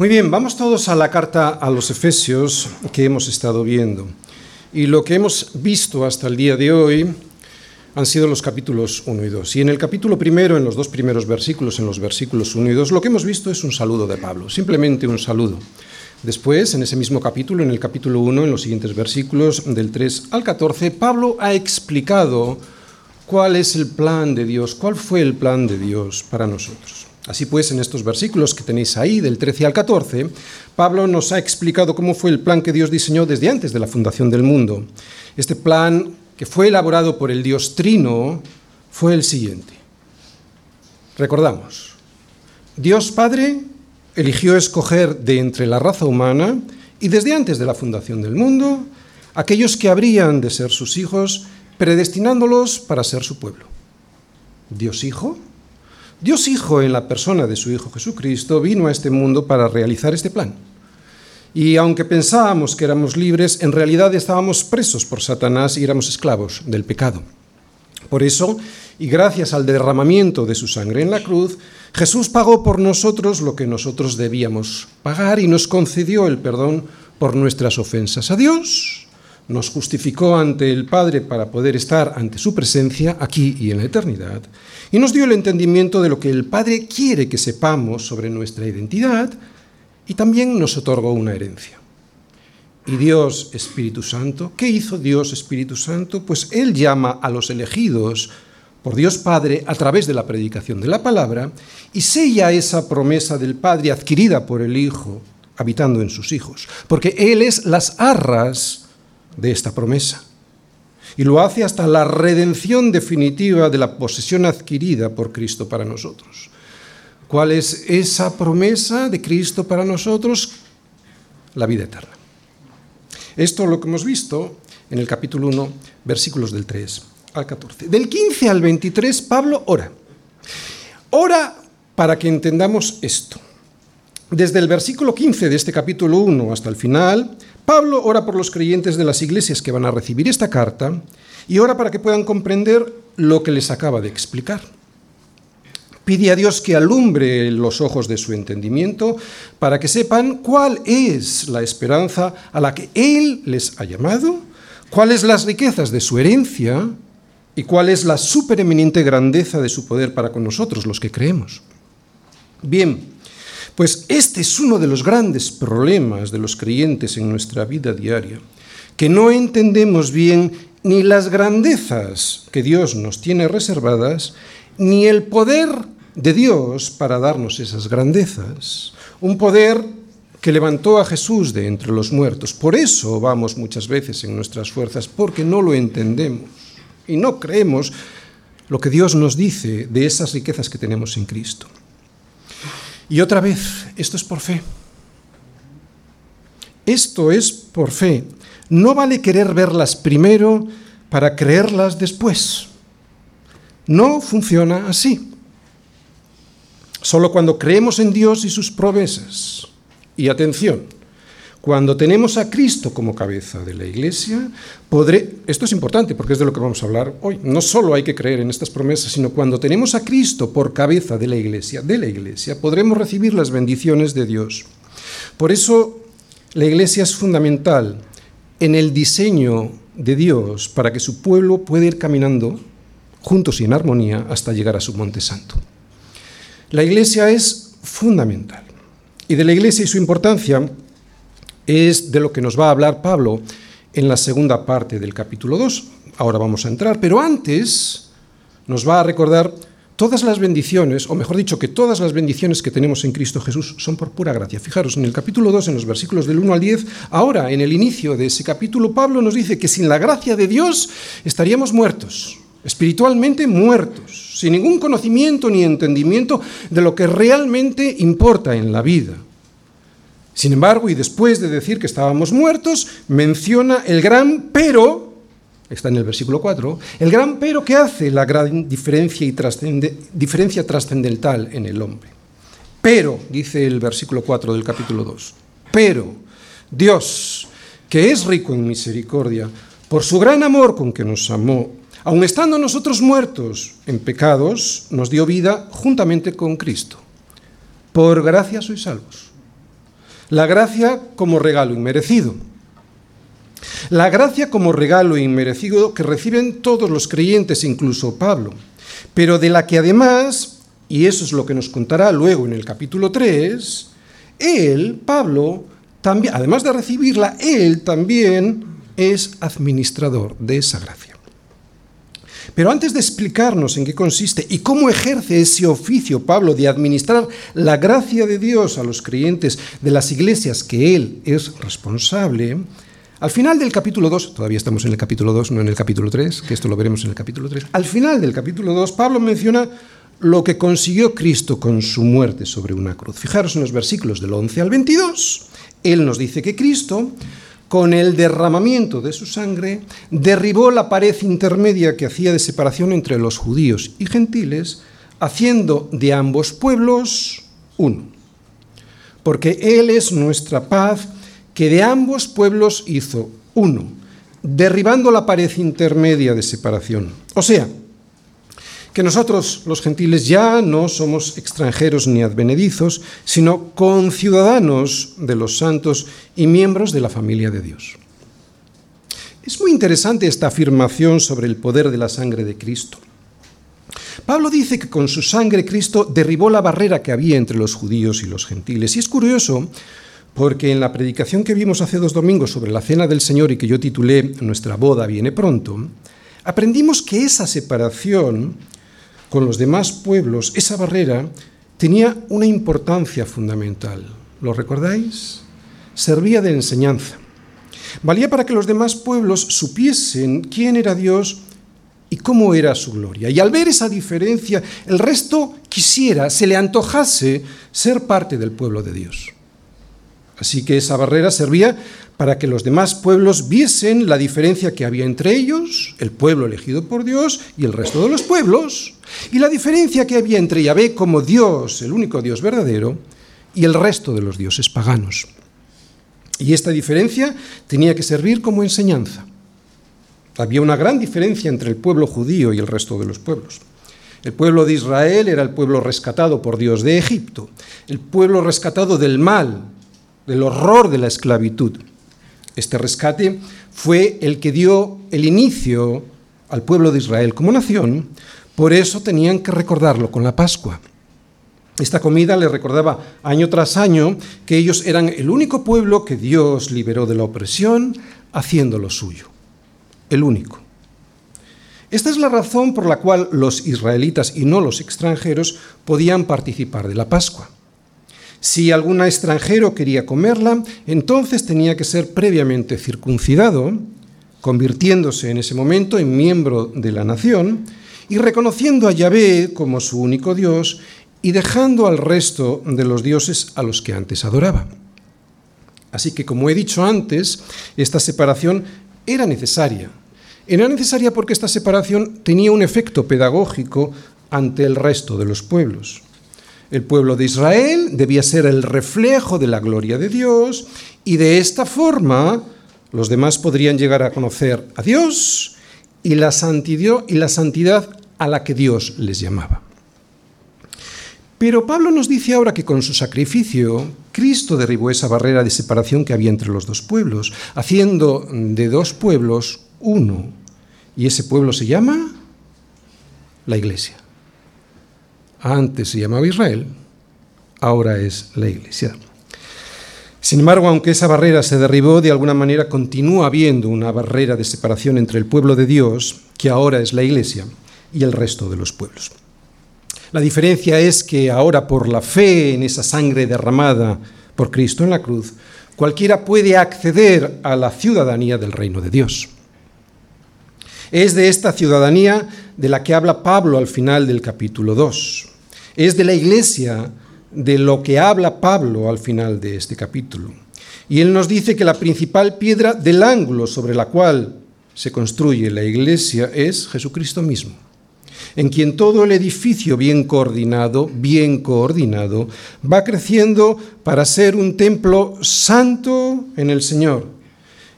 Muy bien, vamos todos a la carta a los Efesios que hemos estado viendo. Y lo que hemos visto hasta el día de hoy han sido los capítulos 1 y 2. Y en el capítulo primero, en los dos primeros versículos, en los versículos 1 y 2, lo que hemos visto es un saludo de Pablo, simplemente un saludo. Después, en ese mismo capítulo, en el capítulo 1, en los siguientes versículos, del 3 al 14, Pablo ha explicado cuál es el plan de Dios, cuál fue el plan de Dios para nosotros. Así pues, en estos versículos que tenéis ahí, del 13 al 14, Pablo nos ha explicado cómo fue el plan que Dios diseñó desde antes de la fundación del mundo. Este plan que fue elaborado por el Dios Trino fue el siguiente. Recordamos, Dios Padre eligió escoger de entre la raza humana y desde antes de la fundación del mundo aquellos que habrían de ser sus hijos, predestinándolos para ser su pueblo. Dios Hijo Dios Hijo, en la persona de su Hijo Jesucristo, vino a este mundo para realizar este plan. Y aunque pensábamos que éramos libres, en realidad estábamos presos por Satanás y éramos esclavos del pecado. Por eso, y gracias al derramamiento de su sangre en la cruz, Jesús pagó por nosotros lo que nosotros debíamos pagar y nos concedió el perdón por nuestras ofensas a Dios, nos justificó ante el Padre para poder estar ante su presencia aquí y en la eternidad, y nos dio el entendimiento de lo que el Padre quiere que sepamos sobre nuestra identidad y también nos otorgó una herencia. Y Dios Espíritu Santo, ¿qué hizo Dios Espíritu Santo? Pues Él llama a los elegidos por Dios Padre a través de la predicación de la palabra y sella esa promesa del Padre adquirida por el Hijo habitando en sus hijos, porque Él es las arras de esta promesa y lo hace hasta la redención definitiva de la posesión adquirida por Cristo para nosotros. ¿Cuál es esa promesa de Cristo para nosotros? La vida eterna. Esto es lo que hemos visto en el capítulo 1, versículos del 3 al 14. Del 15 al 23, Pablo ora. Ora para que entendamos esto. Desde el versículo 15 de este capítulo 1 hasta el final, Pablo ora por los creyentes de las iglesias que van a recibir esta carta y ora para que puedan comprender lo que les acaba de explicar. Pide a Dios que alumbre los ojos de su entendimiento para que sepan cuál es la esperanza a la que Él les ha llamado, cuáles las riquezas de su herencia y cuál es la supereminente grandeza de su poder para con nosotros, los que creemos. Bien, pues este es uno de los grandes problemas de los creyentes en nuestra vida diaria, que no entendemos bien ni las grandezas que Dios nos tiene reservadas, ni el poder de Dios para darnos esas grandezas. Un poder que levantó a Jesús de entre los muertos. Por eso vamos muchas veces en nuestras fuerzas, porque no lo entendemos y no creemos lo que Dios nos dice de esas riquezas que tenemos en Cristo. Y otra vez, esto es por fe. Esto es por fe. No vale querer verlas primero para creerlas después. No funciona así. Solo cuando creemos en Dios y sus promesas. Y atención, cuando tenemos a Cristo como cabeza de la Iglesia, esto es importante porque es de lo que vamos a hablar hoy, no solo hay que creer en estas promesas, sino cuando tenemos a Cristo por cabeza de la Iglesia, de la Iglesia, podremos recibir las bendiciones de Dios. Por eso la Iglesia es fundamental en el diseño de Dios para que su pueblo pueda ir caminando juntos y en armonía hasta llegar a su monte santo. La Iglesia es fundamental. Y de la Iglesia y su importancia es de lo que nos va a hablar Pablo en la segunda parte del capítulo 2. Ahora vamos a entrar, pero antes nos va a recordar todas las bendiciones, o mejor dicho, que todas las bendiciones que tenemos en Cristo Jesús son por pura gracia. Fijaros, en el capítulo 2, en los versículos del 1 al 10, ahora en el inicio de ese capítulo, Pablo nos dice que sin la gracia de Dios estaríamos muertos, espiritualmente muertos, sin ningún conocimiento ni entendimiento de lo que realmente importa en la vida. Sin embargo, y después de decir que estábamos muertos, menciona el gran pero, está en el versículo 4, el gran pero que hace la gran diferencia, y diferencia trascendental en el hombre. Pero, dice el versículo 4 del capítulo 2, pero Dios, que es rico en misericordia, por su gran amor con que nos amó, aun estando nosotros muertos en pecados, nos dio vida juntamente con Cristo. Por gracia sois salvos La gracia como regalo inmerecido. La gracia como regalo inmerecido que reciben todos los creyentes, incluso Pablo, pero de la que además, y eso es lo que nos contará luego en el capítulo 3, él, Pablo, también, además de recibirla, él también es administrador de esa gracia. Pero antes de explicarnos en qué consiste y cómo ejerce ese oficio Pablo de administrar la gracia de Dios a los creyentes de las iglesias que él es responsable, al final del capítulo 2, todavía estamos en el capítulo 2, no en el capítulo 3, que esto lo veremos en el capítulo 3, al final del capítulo 2 Pablo menciona lo que consiguió Cristo con su muerte sobre una cruz. Fijaros en los versículos del 11 al 22, él nos dice que Cristo, con el derramamiento de su sangre, derribó la pared intermedia que hacía de separación entre los judíos y gentiles, haciendo de ambos pueblos uno. Porque Él es nuestra paz, que de ambos pueblos hizo uno, derribando la pared intermedia de separación. O sea, que nosotros los gentiles ya no somos extranjeros ni advenedizos, sino conciudadanos de los santos y miembros de la familia de Dios. Es muy interesante esta afirmación sobre el poder de la sangre de Cristo. Pablo dice que con su sangre Cristo derribó la barrera que había entre los judíos y los gentiles. Y es curioso porque en la predicación que vimos hace dos domingos sobre la cena del Señor y que yo titulé Nuestra boda viene pronto, aprendimos que esa separación con los demás pueblos, esa barrera tenía una importancia fundamental. ¿Lo recordáis? Servía de enseñanza. Valía para que los demás pueblos supiesen quién era Dios y cómo era su gloria. Y al ver esa diferencia, el resto quisiera, se le antojase ser parte del pueblo de Dios. Así que esa barrera servía para que los demás pueblos viesen la diferencia que había entre ellos, el pueblo elegido por Dios y el resto de los pueblos, y la diferencia que había entre Yahvé como Dios, el único Dios verdadero, y el resto de los dioses paganos. Y esta diferencia tenía que servir como enseñanza. Había una gran diferencia entre el pueblo judío y el resto de los pueblos. El pueblo de Israel era el pueblo rescatado por Dios de Egipto, el pueblo rescatado del mal, del horror de la esclavitud. Este rescate fue el que dio el inicio al pueblo de Israel como nación, por eso tenían que recordarlo con la Pascua. Esta comida le recordaba año tras año que ellos eran el único pueblo que Dios liberó de la opresión haciéndolo suyo. El único. Esta es la razón por la cual los israelitas y no los extranjeros podían participar de la Pascua. Si algún extranjero quería comerla, entonces tenía que ser previamente circuncidado, convirtiéndose en ese momento en miembro de la nación y reconociendo a Yahvé como su único Dios y dejando al resto de los dioses a los que antes adoraba. Así que, como he dicho antes, esta separación era necesaria. Era necesaria porque esta separación tenía un efecto pedagógico ante el resto de los pueblos. El pueblo de Israel debía ser el reflejo de la gloria de Dios y de esta forma los demás podrían llegar a conocer a Dios y la santidad, a la que Dios les llamaba. Pero Pablo nos dice ahora que con su sacrificio Cristo derribó esa barrera de separación que había entre los dos pueblos, haciendo de dos pueblos uno. Y ese pueblo se llama la iglesia. Antes se llamaba Israel, ahora es la Iglesia. Sin embargo, aunque esa barrera se derribó, de alguna manera continúa habiendo una barrera de separación entre el pueblo de Dios, que ahora es la Iglesia, y el resto de los pueblos. La diferencia es que ahora por la fe en esa sangre derramada por Cristo en la cruz, cualquiera puede acceder a la ciudadanía del reino de Dios. Es de esta ciudadanía de la que habla Pablo al final del capítulo 2. Es de la iglesia de lo que habla Pablo al final de este capítulo. Y él nos dice que la principal piedra del ángulo sobre la cual se construye la iglesia es Jesucristo mismo, en quien todo el edificio bien coordinado, bien coordinado, va creciendo para ser un templo santo en el Señor,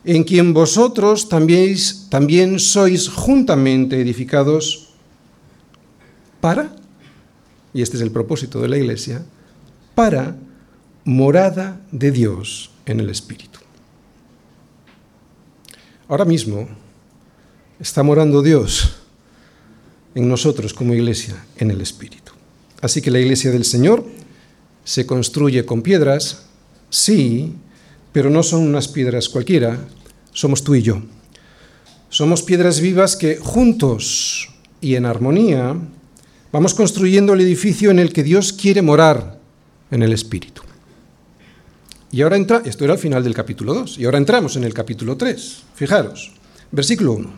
en quien vosotros también, también sois juntamente edificados para y este es el propósito de la Iglesia, para morada de Dios en el Espíritu. Ahora mismo está morando Dios en nosotros como iglesia en el Espíritu. Así que la iglesia del Señor se construye con piedras, sí, pero no son unas piedras cualquiera, somos tú y yo. Somos piedras vivas que juntos y en armonía vamos construyendo el edificio en el que Dios quiere morar en el Espíritu. Y ahora entra, esto era el final del capítulo 2, y ahora entramos en el capítulo 3. Fijaros, versículo 1.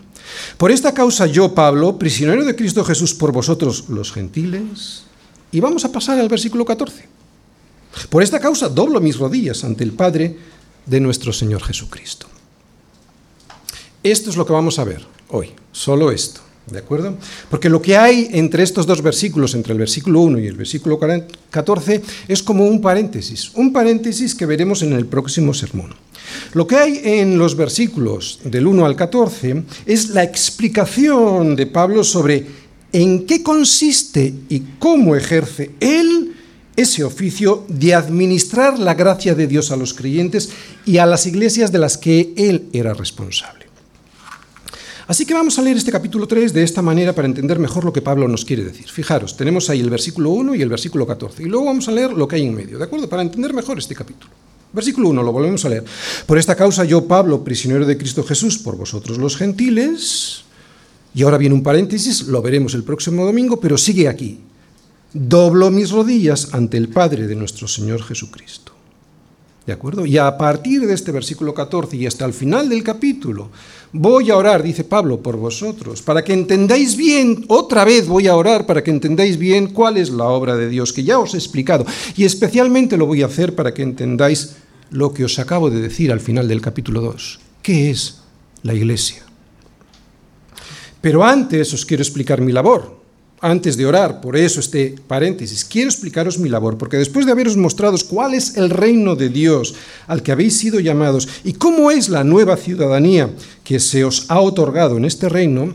Por esta causa yo, Pablo, prisionero de Cristo Jesús por vosotros los gentiles, y vamos a pasar al versículo 14. Por esta causa doblo mis rodillas ante el Padre de nuestro Señor Jesucristo. Esto es lo que vamos a ver hoy, solo esto. ¿De acuerdo? Porque lo que hay entre estos dos versículos, entre el versículo 1 y el versículo 14, es como un paréntesis, un paréntesis que veremos en el próximo sermón. Lo que hay en los versículos del 1 al 14 es la explicación de Pablo sobre en qué consiste y cómo ejerce él ese oficio de administrar la gracia de Dios a los creyentes y a las iglesias de las que él era responsable. Así que vamos a leer este capítulo 3 de esta manera para entender mejor lo que Pablo nos quiere decir. Fijaros, tenemos ahí el versículo 1 y el versículo 14. Y luego vamos a leer lo que hay en medio, ¿de acuerdo? Para entender mejor este capítulo. Versículo 1, lo volvemos a leer. Por esta causa yo, Pablo, prisionero de Cristo Jesús, por vosotros los gentiles. Y ahora viene un paréntesis, lo veremos el próximo domingo, pero sigue aquí. Doblo mis rodillas ante el Padre de nuestro Señor Jesucristo ¿De acuerdo? Y a partir de este versículo 14 y hasta el final del capítulo, voy a orar, dice Pablo, por vosotros, para que entendáis bien, otra vez voy a orar para que entendáis bien cuál es la obra de Dios, que ya os he explicado. Y especialmente lo voy a hacer para que entendáis lo que os acabo de decir al final del capítulo 2. ¿Qué es la iglesia? Pero antes os quiero explicar mi labor antes de orar, por eso este paréntesis, quiero explicaros mi labor, porque después de haberos mostrado cuál es el reino de Dios al que habéis sido llamados y cómo es la nueva ciudadanía que se os ha otorgado en este reino,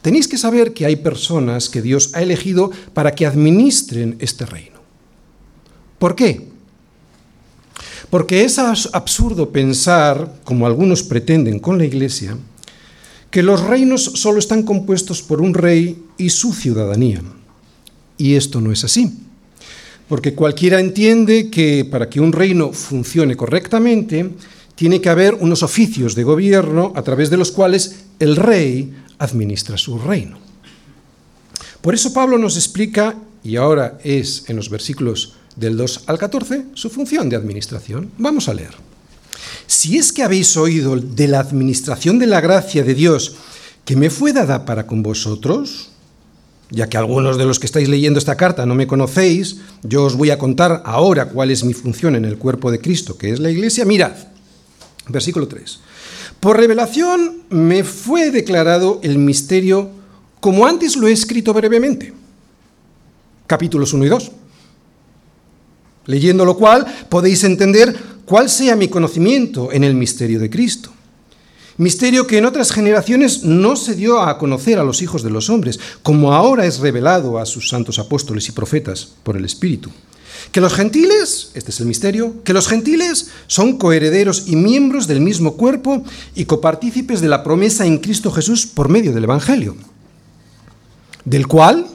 tenéis que saber que hay personas que Dios ha elegido para que administren este reino. ¿Por qué? Porque es absurdo pensar, como algunos pretenden con la Iglesia, que los reinos solo están compuestos por un rey y su ciudadanía. Y esto no es así. Porque cualquiera entiende que para que un reino funcione correctamente, tiene que haber unos oficios de gobierno a través de los cuales el rey administra su reino. Por eso Pablo nos explica, y ahora es en los versículos del 2 al 14, su función de administración. Vamos a leer. Si es que habéis oído de la administración de la gracia de Dios que me fue dada para con vosotros, ya que algunos de los que estáis leyendo esta carta no me conocéis, yo os voy a contar ahora cuál es mi función en el cuerpo de Cristo, que es la iglesia. Mirad, versículo 3. Por revelación me fue declarado el misterio como antes lo he escrito brevemente. Capítulos 1 y 2. Leyendo lo cual podéis entender cuál sea mi conocimiento en el misterio de Cristo. Misterio que en otras generaciones no se dio a conocer a los hijos de los hombres, como ahora es revelado a sus santos apóstoles y profetas por el Espíritu. Que los gentiles, este es el misterio, que los gentiles son coherederos y miembros del mismo cuerpo y copartícipes de la promesa en Cristo Jesús por medio del Evangelio, del cual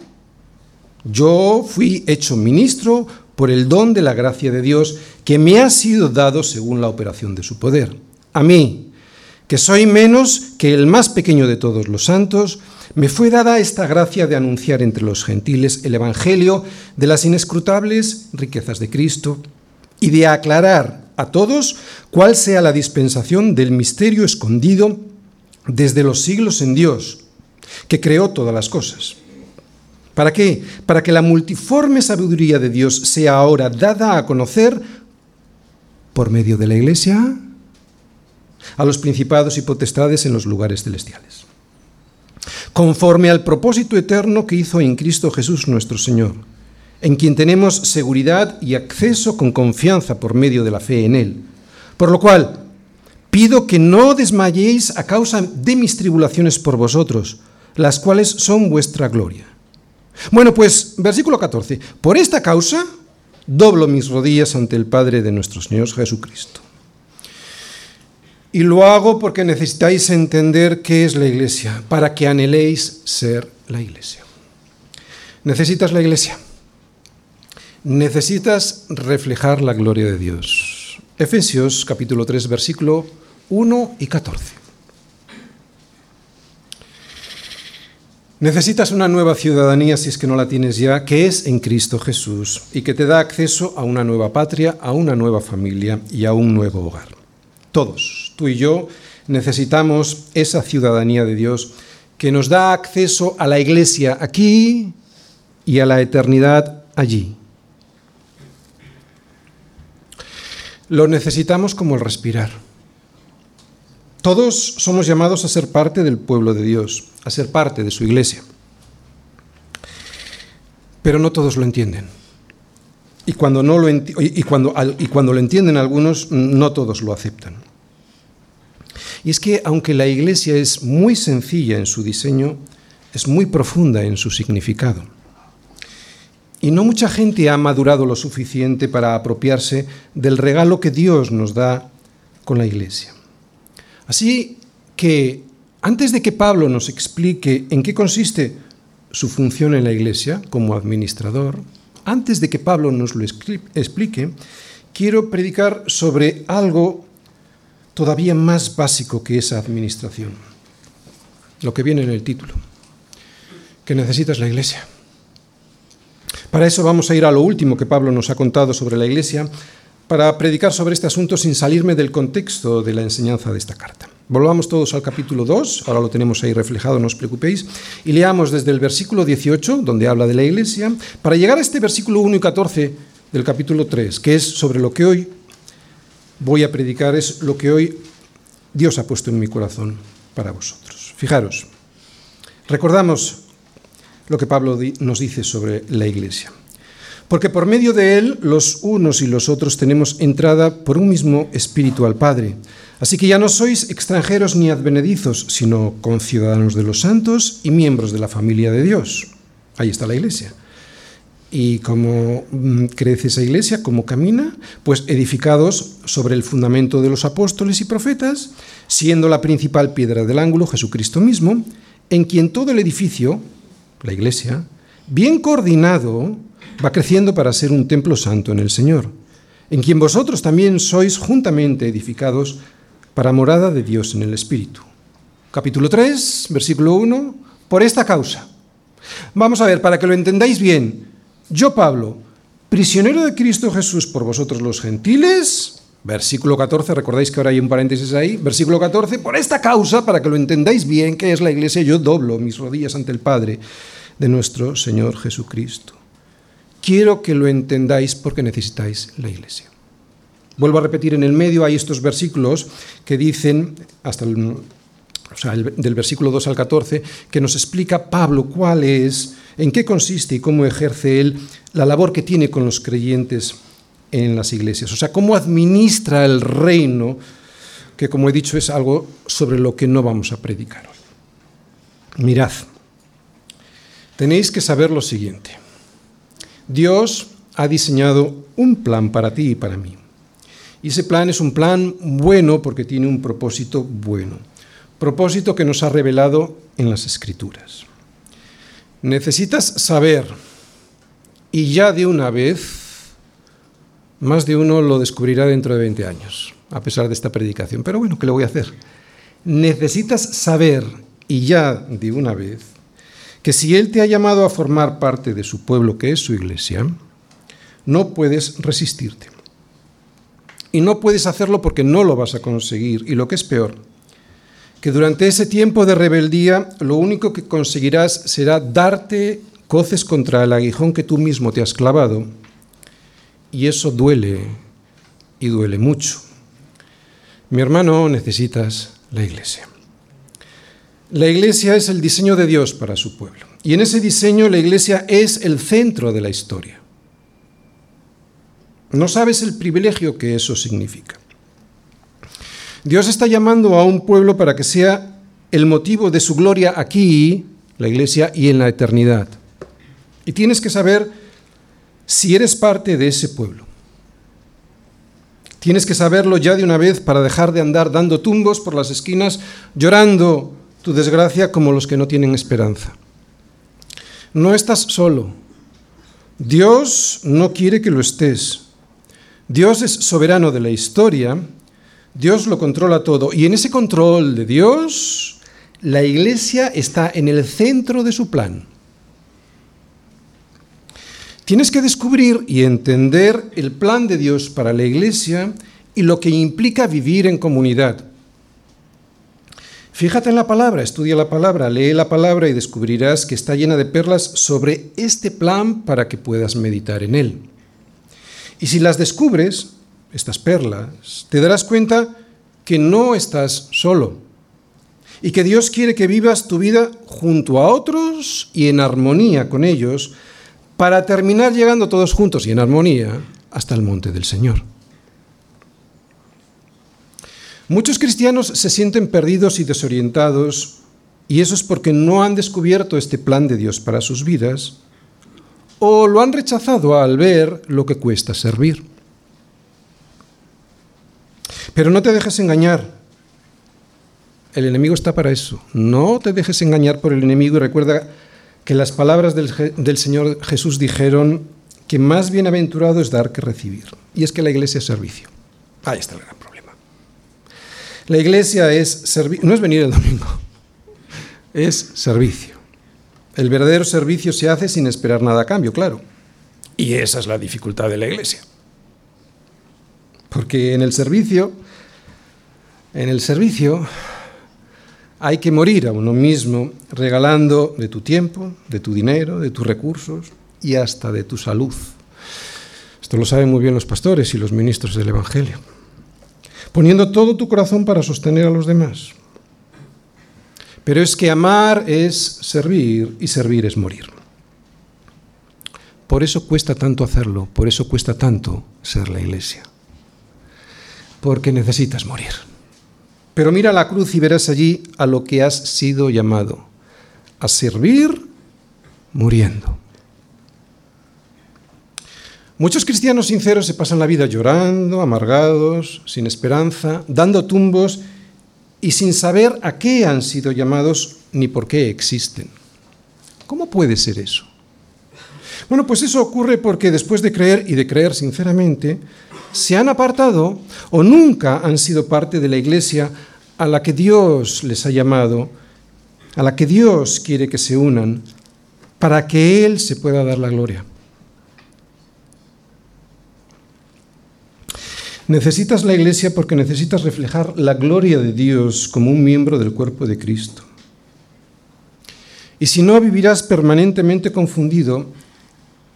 yo fui hecho ministro por el don de la gracia de Dios que me ha sido dado según la operación de su poder. A mí, que soy menos que el más pequeño de todos los santos, me fue dada esta gracia de anunciar entre los gentiles el Evangelio de las inescrutables riquezas de Cristo y de aclarar a todos cuál sea la dispensación del misterio escondido desde los siglos en Dios, que creó todas las cosas ¿Para qué? Para que la multiforme sabiduría de Dios sea ahora dada a conocer por medio de la Iglesia a los principados y potestades en los lugares celestiales. Conforme al propósito eterno que hizo en Cristo Jesús nuestro Señor, en quien tenemos seguridad y acceso con confianza por medio de la fe en Él. Por lo cual, pido que no desmayéis a causa de mis tribulaciones por vosotros, las cuales son vuestra gloria bueno, pues versículo 14. Por esta causa doblo mis rodillas ante el Padre de nuestro Señor Jesucristo. Y lo hago porque necesitáis entender qué es la iglesia, para que anheléis ser la iglesia. Necesitas la iglesia. Necesitas reflejar la gloria de Dios. Efesios capítulo 3, versículo 1 y 14. Necesitas una nueva ciudadanía si es que no la tienes ya, que es en Cristo Jesús y que te da acceso a una nueva patria, a una nueva familia y a un nuevo hogar. Todos, tú y yo, necesitamos esa ciudadanía de Dios que nos da acceso a la iglesia aquí y a la eternidad allí. Lo necesitamos como el respirar. Todos somos llamados a ser parte del pueblo de Dios a ser parte de su iglesia. Pero no todos lo entienden. Y cuando, no lo, cuando, y cuando lo entienden algunos, no todos lo aceptan. Y es que aunque la iglesia es muy sencilla en su diseño, es muy profunda en su significado. Y no mucha gente ha madurado lo suficiente para apropiarse del regalo que Dios nos da con la iglesia. Así que antes de que Pablo nos explique en qué consiste su función en la Iglesia como administrador, antes de que Pablo nos lo explique, quiero predicar sobre algo todavía más básico que esa administración, lo que viene en el título, que necesitas la Iglesia. Para eso vamos a ir a lo último que Pablo nos ha contado sobre la Iglesia, para predicar sobre este asunto sin salirme del contexto de la enseñanza de esta carta. Volvamos todos al capítulo 2, ahora lo tenemos ahí reflejado, no os preocupéis, y leamos desde el versículo 18, donde habla de la iglesia, para llegar a este versículo 1 y 14 del capítulo 3, que es sobre lo que hoy voy a predicar, es lo que hoy Dios ha puesto en mi corazón para vosotros. Fijaros, recordamos lo que Pablo nos dice sobre la iglesia. Porque por medio de él los unos y los otros tenemos entrada por un mismo espíritu al Padre. Así que ya no sois extranjeros ni advenedizos, sino conciudadanos de los santos y miembros de la familia de Dios. Ahí está la iglesia. ¿Y cómo mm, crece esa iglesia? ¿Cómo camina? Pues edificados sobre el fundamento de los apóstoles y profetas, siendo la principal piedra del ángulo Jesucristo mismo, en quien todo el edificio, la iglesia, bien coordinado, va creciendo para ser un templo santo en el Señor, en quien vosotros también sois juntamente edificados para morada de Dios en el Espíritu. Capítulo 3, versículo 1, por esta causa. Vamos a ver, para que lo entendáis bien, yo Pablo, prisionero de Cristo Jesús por vosotros los gentiles, versículo 14, recordáis que ahora hay un paréntesis ahí, versículo 14, por esta causa, para que lo entendáis bien, que es la iglesia, yo doblo mis rodillas ante el Padre de nuestro Señor Jesucristo. Quiero que lo entendáis porque necesitáis la iglesia. Vuelvo a repetir, en el medio hay estos versículos que dicen, hasta el, del versículo 2 al 14, que nos explica Pablo cuál es, en qué consiste y cómo ejerce él la labor que tiene con los creyentes en las iglesias. O sea, cómo administra el reino, que como he dicho es algo sobre lo que no vamos a predicar hoy. Mirad, tenéis que saber lo siguiente. Dios ha diseñado un plan para ti y para mí. Y ese plan es un plan bueno porque tiene un propósito bueno. Propósito que nos ha revelado en las escrituras. Necesitas saber, y ya de una vez, más de uno lo descubrirá dentro de 20 años, a pesar de esta predicación. Pero bueno, ¿qué le voy a hacer? Necesitas saber, y ya de una vez, que si Él te ha llamado a formar parte de su pueblo, que es su iglesia, no puedes resistirte. Y no puedes hacerlo porque no lo vas a conseguir. Y lo que es peor, que durante ese tiempo de rebeldía lo único que conseguirás será darte coces contra el aguijón que tú mismo te has clavado. Y eso duele, y duele mucho. Mi hermano, necesitas la iglesia. La iglesia es el diseño de Dios para su pueblo. Y en ese diseño la iglesia es el centro de la historia. No sabes el privilegio que eso significa. Dios está llamando a un pueblo para que sea el motivo de su gloria aquí, la iglesia, y en la eternidad. Y tienes que saber si eres parte de ese pueblo. Tienes que saberlo ya de una vez para dejar de andar dando tumbos por las esquinas, llorando tu desgracia como los que no tienen esperanza. No estás solo. Dios no quiere que lo estés. Dios es soberano de la historia, Dios lo controla todo y en ese control de Dios, la iglesia está en el centro de su plan. Tienes que descubrir y entender el plan de Dios para la iglesia y lo que implica vivir en comunidad. Fíjate en la palabra, estudia la palabra, lee la palabra y descubrirás que está llena de perlas sobre este plan para que puedas meditar en él. Y si las descubres, estas perlas, te darás cuenta que no estás solo y que Dios quiere que vivas tu vida junto a otros y en armonía con ellos para terminar llegando todos juntos y en armonía hasta el monte del Señor. Muchos cristianos se sienten perdidos y desorientados y eso es porque no han descubierto este plan de Dios para sus vidas o lo han rechazado al ver lo que cuesta servir. Pero no te dejes engañar. El enemigo está para eso. No te dejes engañar por el enemigo y recuerda que las palabras del, Señor Jesús dijeron que más bienaventurado es dar que recibir. Y es que la iglesia es servicio. Ahí está el gran problema. La iglesia es servicio, no es venir el domingo, es servicio. El verdadero servicio se hace sin esperar nada a cambio, claro. Y esa es la dificultad de la iglesia. Porque en el servicio, en el servicio hay que morir a uno mismo regalando de tu tiempo, de tu dinero, de tus recursos y hasta de tu salud. Esto lo saben muy bien los pastores y los ministros del Evangelio. Poniendo todo tu corazón para sostener a los demás. Pero es que amar es servir y servir es morir. Por eso cuesta tanto hacerlo, por eso cuesta tanto ser la iglesia. Porque necesitas morir. Pero mira la cruz y verás allí a lo que has sido llamado, a servir muriendo. Muchos cristianos sinceros se pasan la vida llorando, amargados, sin esperanza, dando tumbos y sin saber a qué han sido llamados ni por qué existen. ¿Cómo puede ser eso? Bueno, pues eso ocurre porque después de creer y de creer sinceramente, se han apartado o nunca han sido parte de la iglesia a la que Dios les ha llamado, a la que Dios quiere que se unan, para que Él se pueda dar la gloria. Necesitas la iglesia porque necesitas reflejar la gloria de Dios como un miembro del cuerpo de Cristo. Y si no, vivirás permanentemente confundido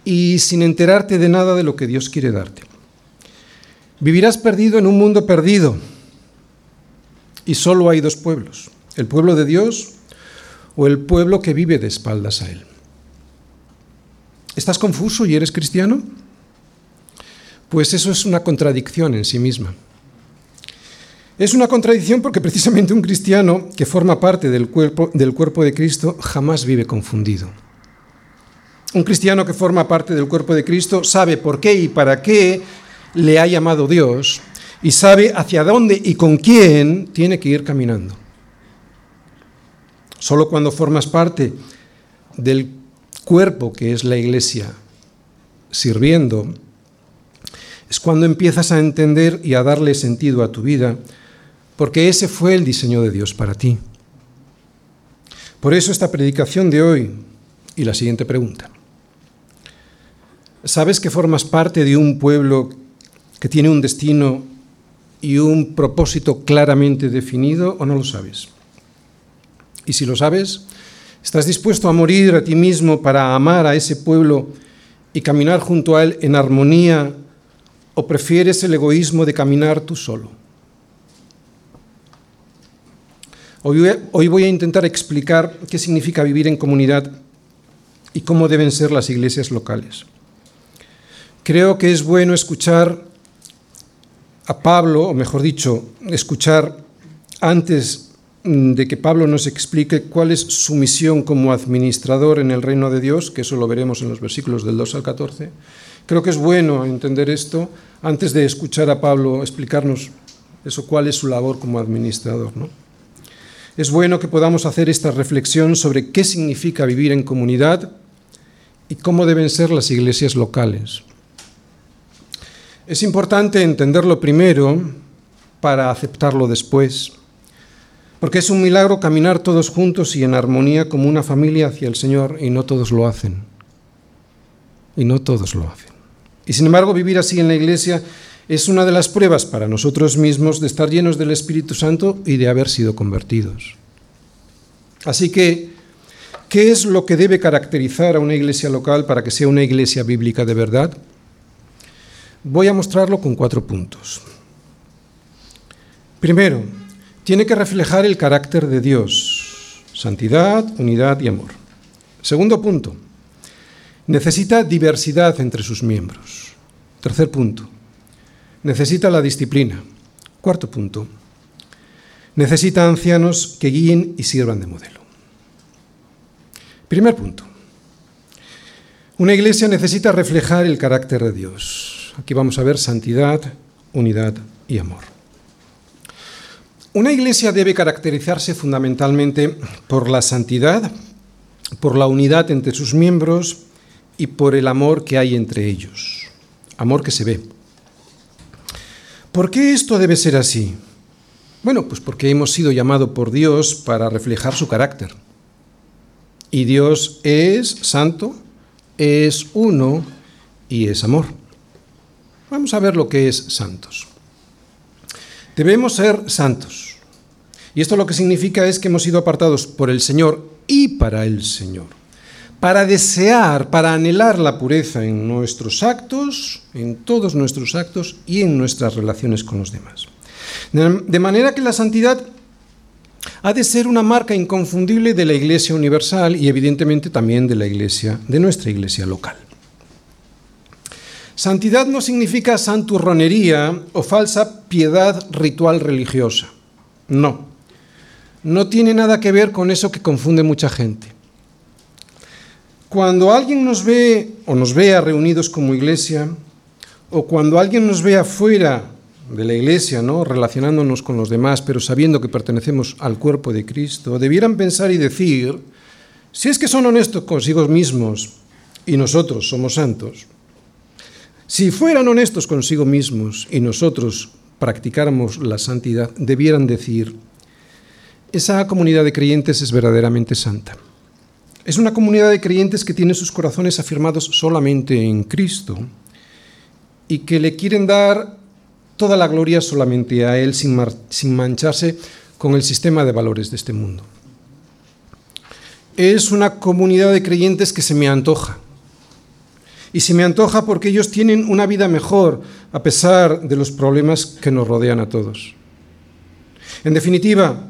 y sin enterarte de nada de lo que Dios quiere darte. Vivirás perdido en un mundo perdido. Y solo hay dos pueblos, el pueblo de Dios o el pueblo que vive de espaldas a Él. ¿Estás confuso y eres cristiano? Pues eso es una contradicción en sí misma. Es una contradicción porque precisamente un cristiano que forma parte del cuerpo, del cuerpo de Cristo jamás vive confundido. Un cristiano que forma parte del cuerpo de Cristo sabe por qué y para qué le ha llamado Dios y sabe hacia dónde y con quién tiene que ir caminando. Solo cuando formas parte del cuerpo que es la iglesia, sirviendo, es cuando empiezas a entender y a darle sentido a tu vida, porque ese fue el diseño de Dios para ti. Por eso esta predicación de hoy y la siguiente pregunta. ¿Sabes que formas parte de un pueblo que tiene un destino y un propósito claramente definido o no lo sabes? Y si lo sabes, ¿estás dispuesto a morir a ti mismo para amar a ese pueblo y caminar junto a él en armonía o prefieres el egoísmo de caminar tú solo? Hoy voy a intentar explicar qué significa vivir en comunidad y cómo deben ser las iglesias locales. Creo que es bueno escuchar a Pablo, o mejor dicho, escuchar antes mm, de que Pablo nos explique cuál es su misión como administrador en el reino de Dios, que eso lo veremos en los versículos del 2 al 14. Creo que es bueno entender esto antes de escuchar a Pablo explicarnos eso, cuál es su labor como administrador. ¿no? Es bueno que podamos hacer esta reflexión sobre qué significa vivir en comunidad y cómo deben ser las iglesias locales. Es importante entenderlo primero para aceptarlo después, porque es un milagro caminar todos juntos y en armonía como una familia hacia el Señor y no todos lo hacen. Y no todos lo hacen. Y sin embargo vivir así en la iglesia es una de las pruebas para nosotros mismos de estar llenos del Espíritu Santo y de haber sido convertidos. Así que, ¿qué es lo que debe caracterizar a una iglesia local para que sea una iglesia bíblica de verdad? Voy a mostrarlo con cuatro puntos. Primero, tiene que reflejar el carácter de Dios, santidad, unidad y amor. Segundo punto, necesita diversidad entre sus miembros. Tercer punto, necesita la disciplina. Cuarto punto, necesita ancianos que guíen y sirvan de modelo. Primer punto, una iglesia necesita reflejar el carácter de Dios. Aquí vamos a ver santidad, unidad y amor. Una iglesia debe caracterizarse fundamentalmente por la santidad, por la unidad entre sus miembros y por el amor que hay entre ellos. Amor que se ve. ¿Por qué esto debe ser así? Bueno, pues porque hemos sido llamados por Dios para reflejar su carácter. Y Dios es santo, es uno y es amor. Vamos a ver lo que es santos. Debemos ser santos. Y esto lo que significa es que hemos sido apartados por el Señor y para el Señor. Para desear, para anhelar la pureza en nuestros actos, en todos nuestros actos y en nuestras relaciones con los demás. De manera que la santidad ha de ser una marca inconfundible de la Iglesia universal y evidentemente también de la Iglesia, de nuestra Iglesia local. Santidad no significa santurronería o falsa piedad ritual religiosa. No. No tiene nada que ver con eso que confunde mucha gente. Cuando alguien nos ve o nos vea reunidos como iglesia, o cuando alguien nos vea fuera de la iglesia, ¿no? relacionándonos con los demás, pero sabiendo que pertenecemos al cuerpo de Cristo, debieran pensar y decir, si es que son honestos consigo mismos y nosotros somos santos, si fueran honestos consigo mismos y nosotros practicáramos la santidad, debieran decir, esa comunidad de creyentes es verdaderamente santa. Es una comunidad de creyentes que tiene sus corazones afirmados solamente en Cristo y que le quieren dar toda la gloria solamente a Él sin, mancharse con el sistema de valores de este mundo. Es una comunidad de creyentes que se me antoja, y se me antoja porque ellos tienen una vida mejor a pesar de los problemas que nos rodean a todos. En definitiva,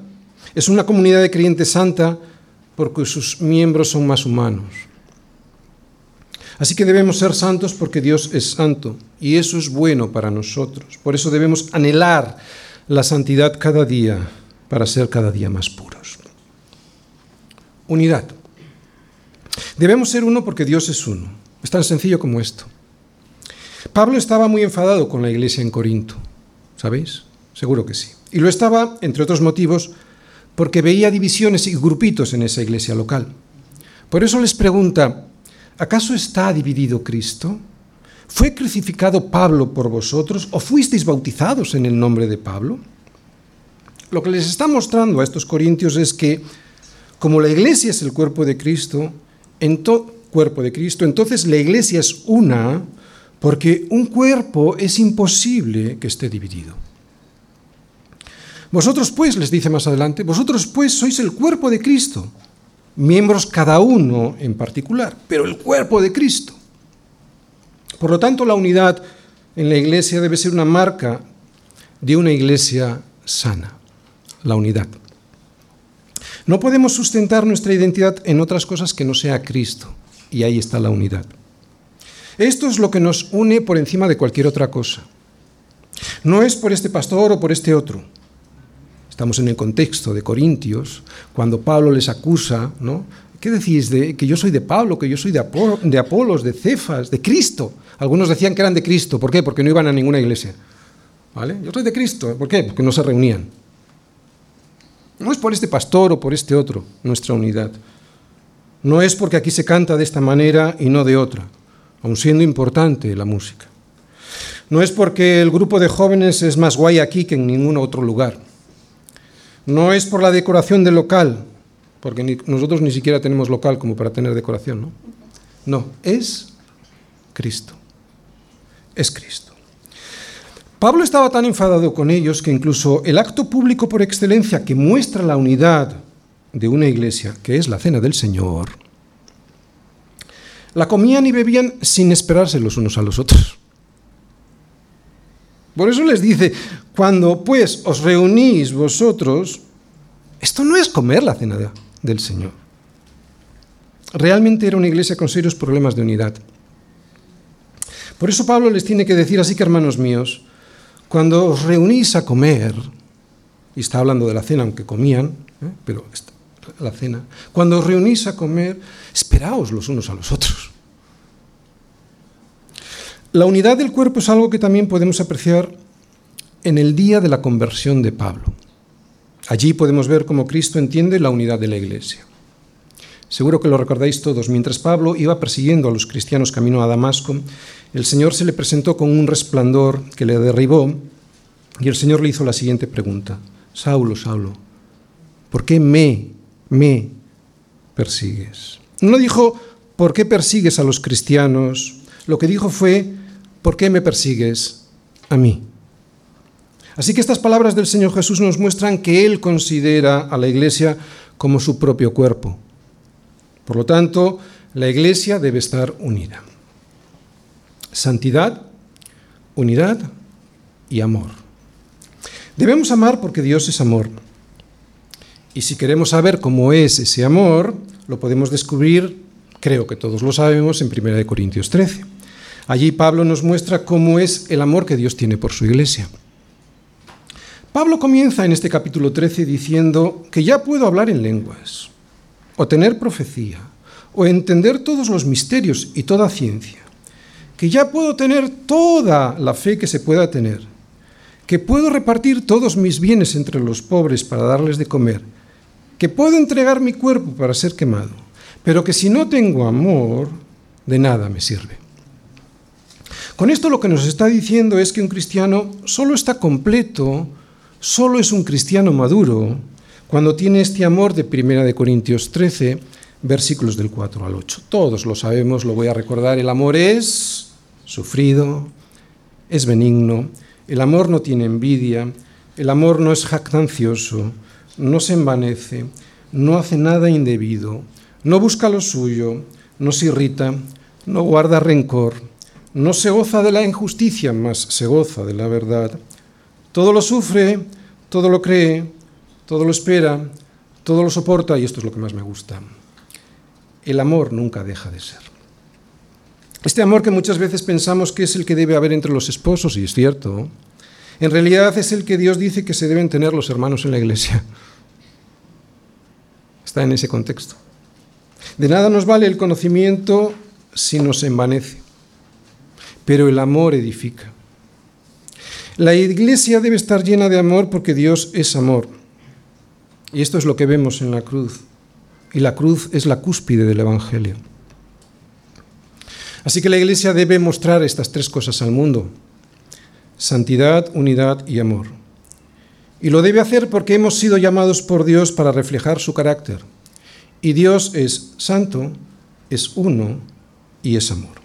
es una comunidad de creyentes santa porque sus miembros son más humanos. Así que debemos ser santos porque Dios es santo y eso es bueno para nosotros. Por eso debemos anhelar la santidad cada día para ser cada día más puros. Unidad. Debemos ser uno porque Dios es uno. Es tan sencillo como esto. Pablo estaba muy enfadado con la iglesia en Corinto, ¿sabéis? Seguro que sí. Y lo estaba, entre otros motivos, porque veía divisiones y grupitos en esa iglesia local. Por eso les pregunta, ¿acaso está dividido Cristo? ¿Fue crucificado Pablo por vosotros o fuisteis bautizados en el nombre de Pablo? Lo que les está mostrando a estos corintios es que, como la iglesia es el cuerpo de Cristo, en todo cuerpo de Cristo, entonces la iglesia es una porque un cuerpo es imposible que esté dividido. Vosotros pues, les dice más adelante, vosotros pues sois el cuerpo de Cristo, miembros cada uno en particular, pero el cuerpo de Cristo. Por lo tanto, la unidad en la iglesia debe ser una marca de una iglesia sana, la unidad. No podemos sustentar nuestra identidad en otras cosas que no sea Cristo y ahí está la unidad. Esto es lo que nos une por encima de cualquier otra cosa. No es por este pastor o por este otro. Estamos en el contexto de Corintios, cuando Pablo les acusa, ¿no? ¿Qué decís? De, que yo soy de Pablo, que yo soy de, Apolos, de Cefas, de Cristo. Algunos decían que eran de Cristo. ¿Por qué? Porque no iban a ninguna iglesia. ¿Vale? Yo soy de Cristo. ¿Por qué? Porque no se reunían. No es por este pastor o por este otro nuestra unidad. No es porque aquí se canta de esta manera y no de otra, aun siendo importante la música. No es porque el grupo de jóvenes es más guay aquí que en ningún otro lugar. No es por la decoración del local, porque nosotros ni siquiera tenemos local como para tener decoración, ¿no? No, es Cristo. Es Cristo. Pablo estaba tan enfadado con ellos que incluso el acto público por excelencia que muestra la unidad de una iglesia, que es la cena del Señor, la comían y bebían sin esperarse los unos a los otros. Por eso les dice, cuando pues os reunís vosotros, esto no es comer la cena del Señor. Realmente era una iglesia con serios problemas de unidad. Por eso Pablo les tiene que decir, así que hermanos míos, cuando os reunís a comer, y está hablando de la cena, aunque comían, ¿eh? pero la cena, cuando os reunís a comer, esperaos los unos a los otros. La unidad del cuerpo es algo que también podemos apreciar en el día de la conversión de Pablo. Allí podemos ver cómo Cristo entiende la unidad de la Iglesia. Seguro que lo recordáis todos. Mientras Pablo iba persiguiendo a los cristianos camino a Damasco, el Señor se le presentó con un resplandor que le derribó y el Señor le hizo la siguiente pregunta. Saulo, Saulo, ¿por qué me, me persigues? No dijo, ¿por qué persigues a los cristianos? Lo que dijo fue, ¿por qué me persigues a mí? Así que estas palabras del Señor Jesús nos muestran que Él considera a la iglesia como su propio cuerpo. Por lo tanto, la iglesia debe estar unida. Santidad, unidad y amor. Debemos amar porque Dios es amor. Y si queremos saber cómo es ese amor, lo podemos descubrir, creo que todos lo sabemos, en 1 Corintios 13. Allí Pablo nos muestra cómo es el amor que Dios tiene por su iglesia. Pablo comienza en este capítulo 13 diciendo que ya puedo hablar en lenguas, o tener profecía, o entender todos los misterios y toda ciencia, que ya puedo tener toda la fe que se pueda tener, que puedo repartir todos mis bienes entre los pobres para darles de comer, que puedo entregar mi cuerpo para ser quemado, pero que si no tengo amor, de nada me sirve. Con esto lo que nos está diciendo es que un cristiano solo está completo, solo es un cristiano maduro, cuando tiene este amor de 1 de Corintios 13, versículos del 4 al 8. Todos lo sabemos, lo voy a recordar, el amor es sufrido, es benigno, el amor no tiene envidia, el amor no es jactancioso, no se envanece, no hace nada indebido, no busca lo suyo, no se irrita, no guarda rencor no se goza de la injusticia, mas se goza de la verdad. Todo lo sufre, todo lo cree, todo lo espera, todo lo soporta, y esto es lo que más me gusta. El amor nunca deja de ser. Este amor que muchas veces pensamos que es el que debe haber entre los esposos, y es cierto, en realidad es el que Dios dice que se deben tener los hermanos en la iglesia. Está en ese contexto. De nada nos vale el conocimiento si nos envanece pero el amor edifica. La iglesia debe estar llena de amor porque Dios es amor. Y esto es lo que vemos en la cruz. Y la cruz es la cúspide del Evangelio. Así que la iglesia debe mostrar estas tres cosas al mundo. Santidad, unidad y amor. Y lo debe hacer porque hemos sido llamados por Dios para reflejar su carácter. Y Dios es santo, es uno y es amor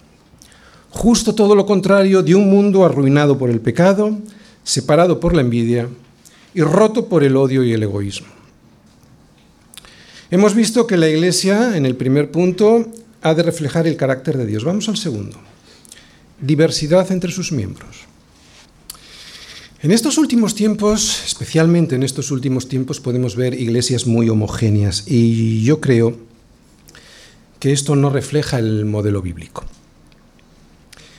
justo todo lo contrario de un mundo arruinado por el pecado, separado por la envidia y roto por el odio y el egoísmo. Hemos visto que la Iglesia, en el primer punto, ha de reflejar el carácter de Dios. Vamos al segundo. Diversidad entre sus miembros. En estos últimos tiempos, especialmente en estos últimos tiempos, podemos ver iglesias muy homogéneas y yo creo que esto no refleja el modelo bíblico.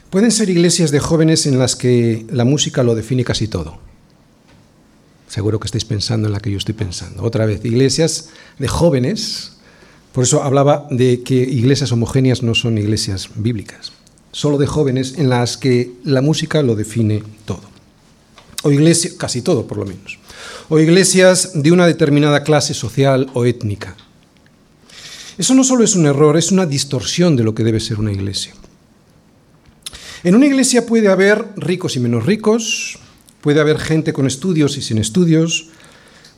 Pueden ser iglesias de jóvenes en las que la música lo define casi todo. Seguro que estáis pensando en la que yo estoy pensando. Otra vez, iglesias de jóvenes. Por eso hablaba de que iglesias homogéneas no son iglesias bíblicas. Solo de jóvenes en las que la música lo define todo. O iglesias, casi todo por lo menos. O iglesias de una determinada clase social o étnica. Eso no solo es un error, es una distorsión de lo que debe ser una iglesia. En una iglesia puede haber ricos y menos ricos, puede haber gente con estudios y sin estudios,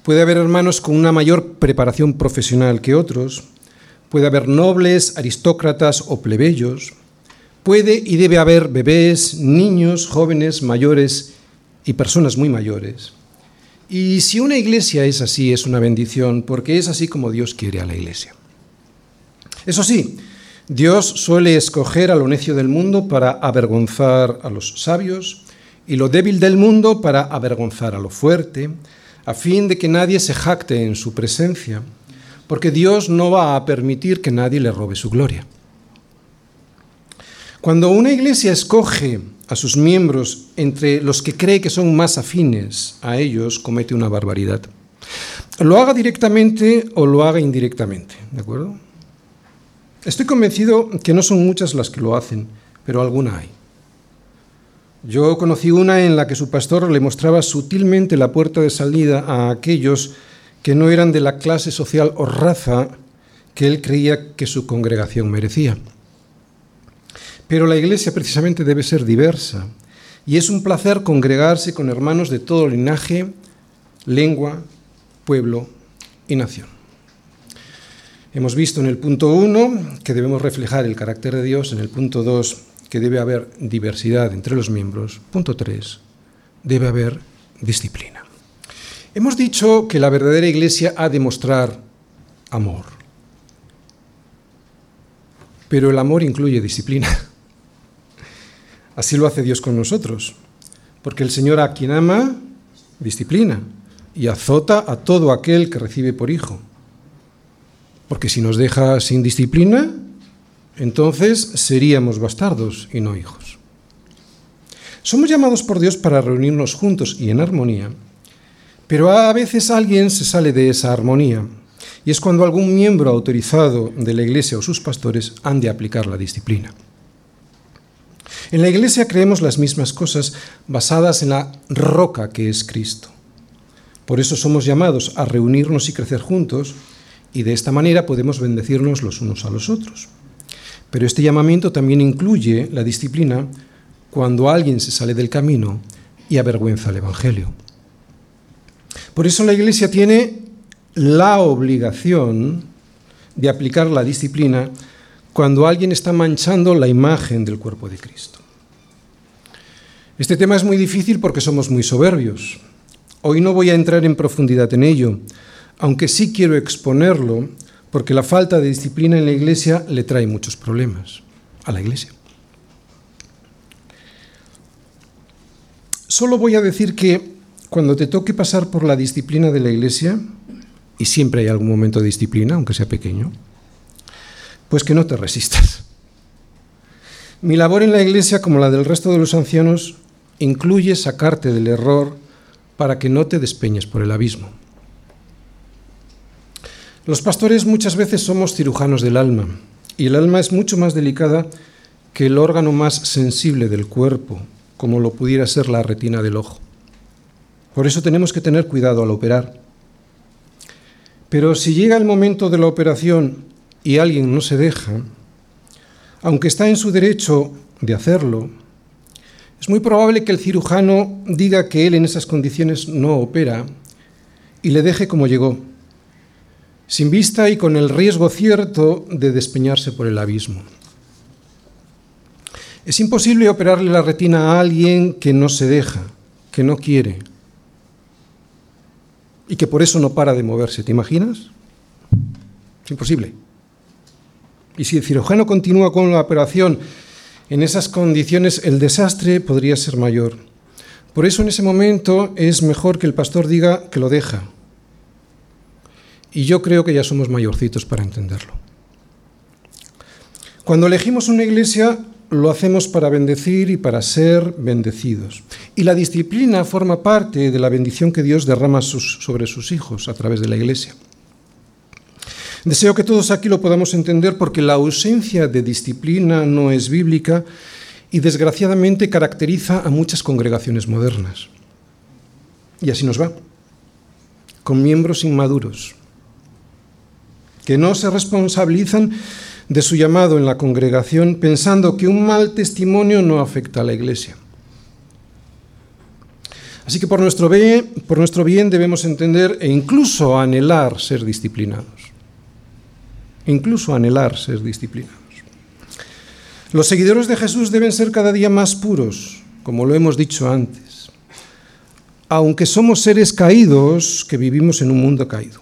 puede haber hermanos con una mayor preparación profesional que otros, puede haber nobles, aristócratas o plebeyos, puede y debe haber bebés, niños, jóvenes, mayores y personas muy mayores. Y si una iglesia es así, es una bendición, porque es así como Dios quiere a la iglesia. Eso sí, Dios suele escoger a lo necio del mundo para avergonzar a los sabios y lo débil del mundo para avergonzar a lo fuerte, a fin de que nadie se jacte en su presencia, porque Dios no va a permitir que nadie le robe su gloria. Cuando una iglesia escoge a sus miembros entre los que cree que son más afines a ellos, comete una barbaridad. Lo haga directamente o lo haga indirectamente, ¿de acuerdo? Estoy convencido que no son muchas las que lo hacen, pero alguna hay. Yo conocí una en la que su pastor le mostraba sutilmente la puerta de salida a aquellos que no eran de la clase social o raza que él creía que su congregación merecía. Pero la iglesia precisamente debe ser diversa y es un placer congregarse con hermanos de todo linaje, lengua, pueblo y nación. Hemos visto en el punto 1 que debemos reflejar el carácter de Dios, en el punto 2 que debe haber diversidad entre los miembros, punto 3 debe haber disciplina. Hemos dicho que la verdadera iglesia ha de mostrar amor, pero el amor incluye disciplina. Así lo hace Dios con nosotros, porque el Señor a quien ama, disciplina y azota a todo aquel que recibe por hijo. Porque si nos deja sin disciplina, entonces seríamos bastardos y no hijos. Somos llamados por Dios para reunirnos juntos y en armonía, pero a veces alguien se sale de esa armonía y es cuando algún miembro autorizado de la iglesia o sus pastores han de aplicar la disciplina. En la iglesia creemos las mismas cosas basadas en la roca que es Cristo. Por eso somos llamados a reunirnos y crecer juntos y de esta manera podemos bendecirnos los unos a los otros. Pero este llamamiento también incluye la disciplina cuando alguien se sale del camino y avergüenza el Evangelio. Por eso la Iglesia tiene la obligación de aplicar la disciplina cuando alguien está manchando la imagen del cuerpo de Cristo. Este tema es muy difícil porque somos muy soberbios. Hoy no voy a entrar en profundidad en ello, aunque sí quiero exponerlo porque la falta de disciplina en la iglesia le trae muchos problemas a la iglesia. Solo voy a decir que cuando te toque pasar por la disciplina de la iglesia, y siempre hay algún momento de disciplina, aunque sea pequeño, pues que no te resistas. Mi labor en la iglesia, como la del resto de los ancianos, incluye sacarte del error para que no te despeñes por el abismo. Los pastores muchas veces somos cirujanos del alma y el alma es mucho más delicada que el órgano más sensible del cuerpo, como lo pudiera ser la retina del ojo. Por eso tenemos que tener cuidado al operar. Pero si llega el momento de la operación y alguien no se deja, aunque está en su derecho de hacerlo, es muy probable que el cirujano diga que él en esas condiciones no opera y le deje como llegó sin vista y con el riesgo cierto de despeñarse por el abismo. Es imposible operarle la retina a alguien que no se deja, que no quiere y que por eso no para de moverse. ¿Te imaginas? Es imposible. Y si el cirujano continúa con la operación en esas condiciones, el desastre podría ser mayor. Por eso en ese momento es mejor que el pastor diga que lo deja, y yo creo que ya somos mayorcitos para entenderlo. Cuando elegimos una iglesia, lo hacemos para bendecir y para ser bendecidos. Y la disciplina forma parte de la bendición que Dios derrama sobre sus hijos a través de la Iglesia. Deseo que todos aquí lo podamos entender porque la ausencia de disciplina no es bíblica y desgraciadamente caracteriza a muchas congregaciones modernas. Y así nos va, con miembros inmaduros, que no se responsabilizan de su llamado en la congregación pensando que un mal testimonio no afecta a la iglesia. Así que por nuestro bien, por nuestro bien debemos entender e incluso anhelar ser disciplinados. Incluso anhelar ser disciplinados. Los seguidores de Jesús deben ser cada día más puros, como lo hemos dicho antes, aunque somos seres caídos que vivimos en un mundo caído.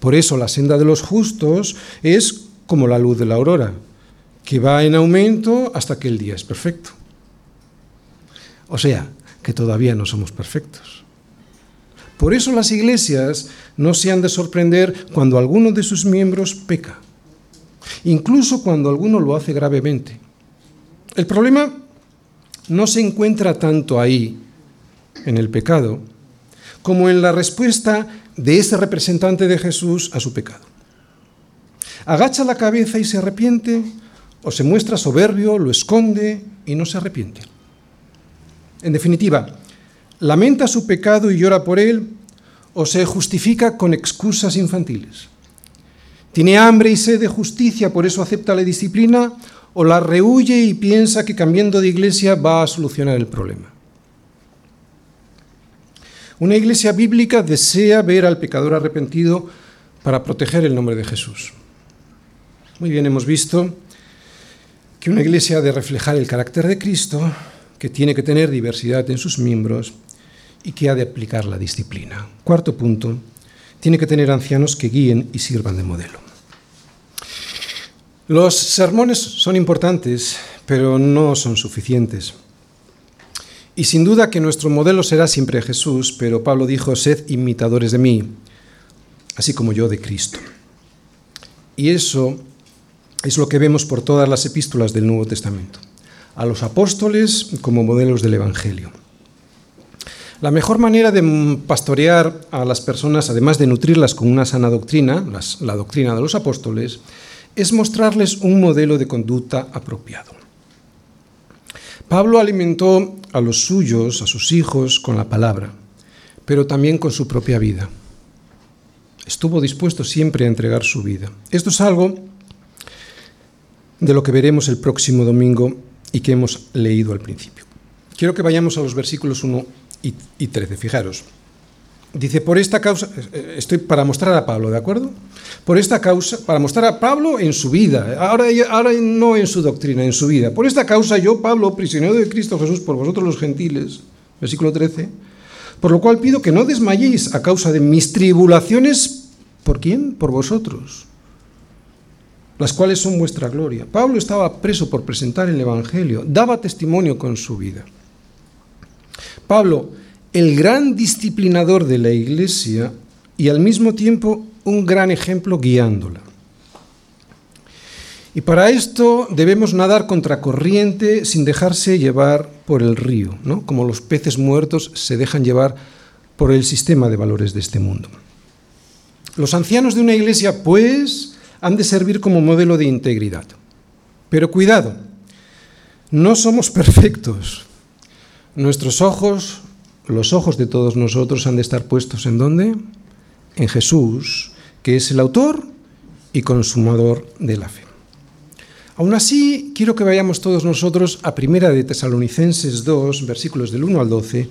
Por eso la senda de los justos es como la luz de la aurora, que va en aumento hasta que el día es perfecto. O sea, que todavía no somos perfectos. Por eso las iglesias no se han de sorprender cuando alguno de sus miembros peca, incluso cuando alguno lo hace gravemente. El problema no se encuentra tanto ahí, en el pecado, como en la respuesta de ese representante de Jesús a su pecado agacha la cabeza y se arrepiente, o se muestra soberbio, lo esconde y no se arrepiente. En definitiva, lamenta su pecado y llora por él, o se justifica con excusas infantiles. Tiene hambre y sed de justicia, por eso acepta la disciplina, o la rehuye y piensa que cambiando de iglesia va a solucionar el problema. Una iglesia bíblica desea ver al pecador arrepentido para proteger el nombre de Jesús. Muy bien, hemos visto que una iglesia ha de reflejar el carácter de Cristo, que tiene que tener diversidad en sus miembros y que ha de aplicar la disciplina. Cuarto punto, tiene que tener ancianos que guíen y sirvan de modelo. Los sermones son importantes, pero no son suficientes. Y sin duda que nuestro modelo será siempre Jesús, pero Pablo dijo, sed imitadores de mí, así como yo de Cristo. Y eso es lo que vemos por todas las epístolas del Nuevo Testamento, a los apóstoles como modelos del Evangelio. La mejor manera de pastorear a las personas, además de nutrirlas con una sana doctrina, la doctrina de los apóstoles, es mostrarles un modelo de conducta apropiado. Pablo alimentó a los suyos, a sus hijos, con la palabra, pero también con su propia vida. Estuvo dispuesto siempre a entregar su vida. Esto es algo de lo que veremos el próximo domingo y que hemos leído al principio. Quiero que vayamos a los versículos 1 y 13. Fijaros. Dice, por esta causa, eh, estoy para mostrar a Pablo, ¿de acuerdo? Por esta causa, para mostrar a Pablo en su vida, ahora, ahora no en su doctrina, en su vida. Por esta causa yo, Pablo, prisionero de Cristo Jesús, por vosotros los gentiles, versículo 13, por lo cual pido que no desmayéis a causa de mis tribulaciones, ¿por quién? Por vosotros las cuales son vuestra gloria. Pablo estaba preso por presentar el Evangelio, daba testimonio con su vida. Pablo, el gran disciplinador de la iglesia y al mismo tiempo un gran ejemplo guiándola. Y para esto debemos nadar contracorriente sin dejarse llevar por el río, ¿no? como los peces muertos se dejan llevar por el sistema de valores de este mundo. Los ancianos de una iglesia, pues, han de servir como modelo de integridad. Pero cuidado, no somos perfectos. Nuestros ojos, los ojos de todos nosotros han de estar puestos en dónde? En Jesús, que es el autor y consumador de la fe. Aún así, quiero que vayamos todos nosotros a Primera de Tesalonicenses 2, versículos del 1 al 12,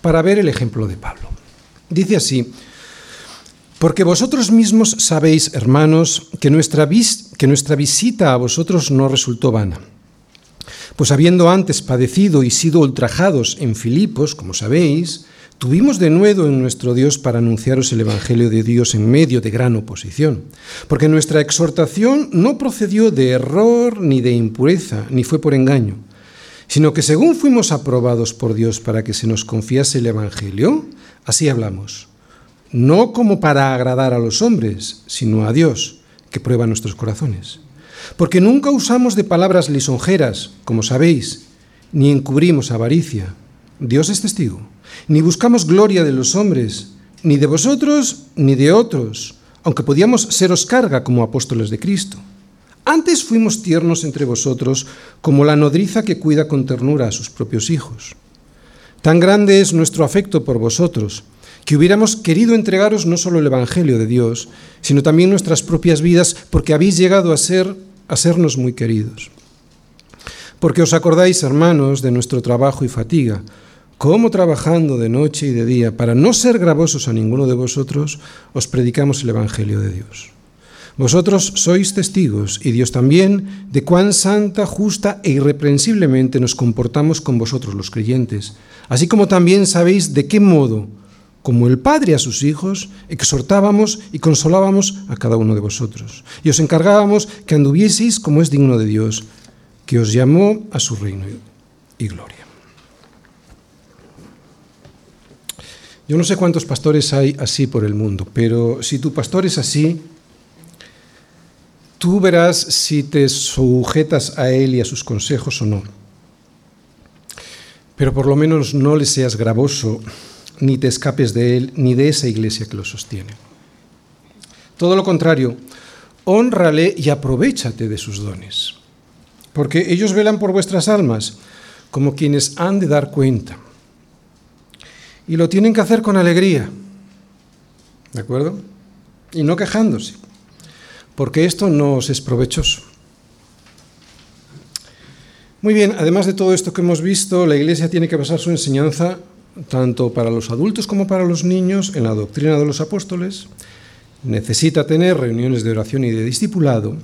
para ver el ejemplo de Pablo. Dice así, porque vosotros mismos sabéis, hermanos, que nuestra, que nuestra visita a vosotros no resultó vana. Pues habiendo antes padecido y sido ultrajados en Filipos, como sabéis, tuvimos de nuevo en nuestro Dios para anunciaros el Evangelio de Dios en medio de gran oposición. Porque nuestra exhortación no procedió de error ni de impureza, ni fue por engaño, sino que según fuimos aprobados por Dios para que se nos confiase el Evangelio, así hablamos no como para agradar a los hombres, sino a Dios, que prueba nuestros corazones. Porque nunca usamos de palabras lisonjeras, como sabéis, ni encubrimos avaricia. Dios es testigo. Ni buscamos gloria de los hombres, ni de vosotros, ni de otros, aunque podíamos seros carga como apóstoles de Cristo. Antes fuimos tiernos entre vosotros como la nodriza que cuida con ternura a sus propios hijos. Tan grande es nuestro afecto por vosotros, que hubiéramos querido entregaros no solo el Evangelio de Dios, sino también nuestras propias vidas, porque habéis llegado a ser a sernos muy queridos. Porque os acordáis, hermanos, de nuestro trabajo y fatiga, cómo trabajando de noche y de día, para no ser gravosos a ninguno de vosotros, os predicamos el Evangelio de Dios. Vosotros sois testigos, y Dios también, de cuán santa, justa e irreprensiblemente nos comportamos con vosotros los creyentes, así como también sabéis de qué modo, como el Padre a sus hijos, exhortábamos y consolábamos a cada uno de vosotros, y os encargábamos que anduvieseis como es digno de Dios, que os llamó a su reino y gloria. Yo no sé cuántos pastores hay así por el mundo, pero si tu pastor es así, tú verás si te sujetas a él y a sus consejos o no. Pero por lo menos no le seas gravoso, ni te escapes de él, ni de esa iglesia que lo sostiene. Todo lo contrario, honrale y aprovechate de sus dones, porque ellos velan por vuestras almas como quienes han de dar cuenta. Y lo tienen que hacer con alegría. ¿De acuerdo? Y no quejándose. Porque esto no os es provechoso. Muy bien, además de todo esto que hemos visto, la Iglesia tiene que basar su enseñanza, tanto para los adultos como para los niños, en la doctrina de los apóstoles. Necesita tener reuniones de oración y de discipulado.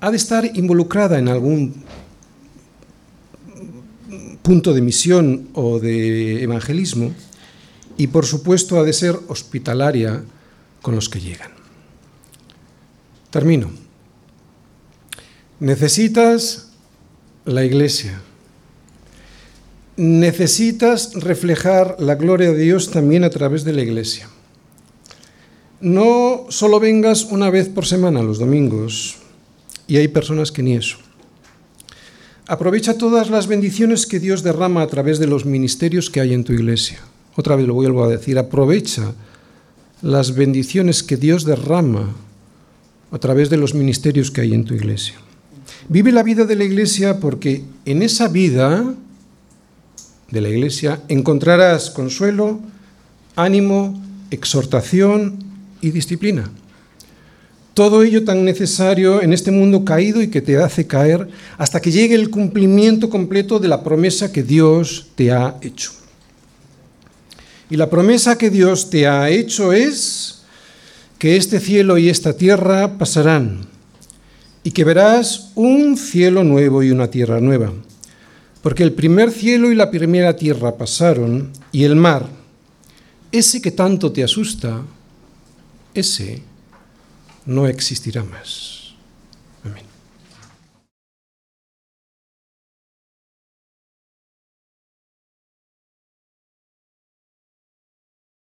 Ha de estar involucrada en algún punto de misión o de evangelismo y por supuesto ha de ser hospitalaria con los que llegan. Termino. Necesitas la iglesia. Necesitas reflejar la gloria de Dios también a través de la iglesia. No solo vengas una vez por semana los domingos, y hay personas que ni eso. Aprovecha todas las bendiciones que Dios derrama a través de los ministerios que hay en tu iglesia. Otra vez lo vuelvo a decir, aprovecha las bendiciones que Dios derrama a través de los ministerios que hay en tu iglesia. Vive la vida de la iglesia porque en esa vida de la iglesia encontrarás consuelo, ánimo, exhortación y disciplina. Todo ello tan necesario en este mundo caído y que te hace caer hasta que llegue el cumplimiento completo de la promesa que Dios te ha hecho. Y la promesa que Dios te ha hecho es que este cielo y esta tierra pasarán y que verás un cielo nuevo y una tierra nueva. Porque el primer cielo y la primera tierra pasaron y el mar, ese que tanto te asusta, ese no existirá más.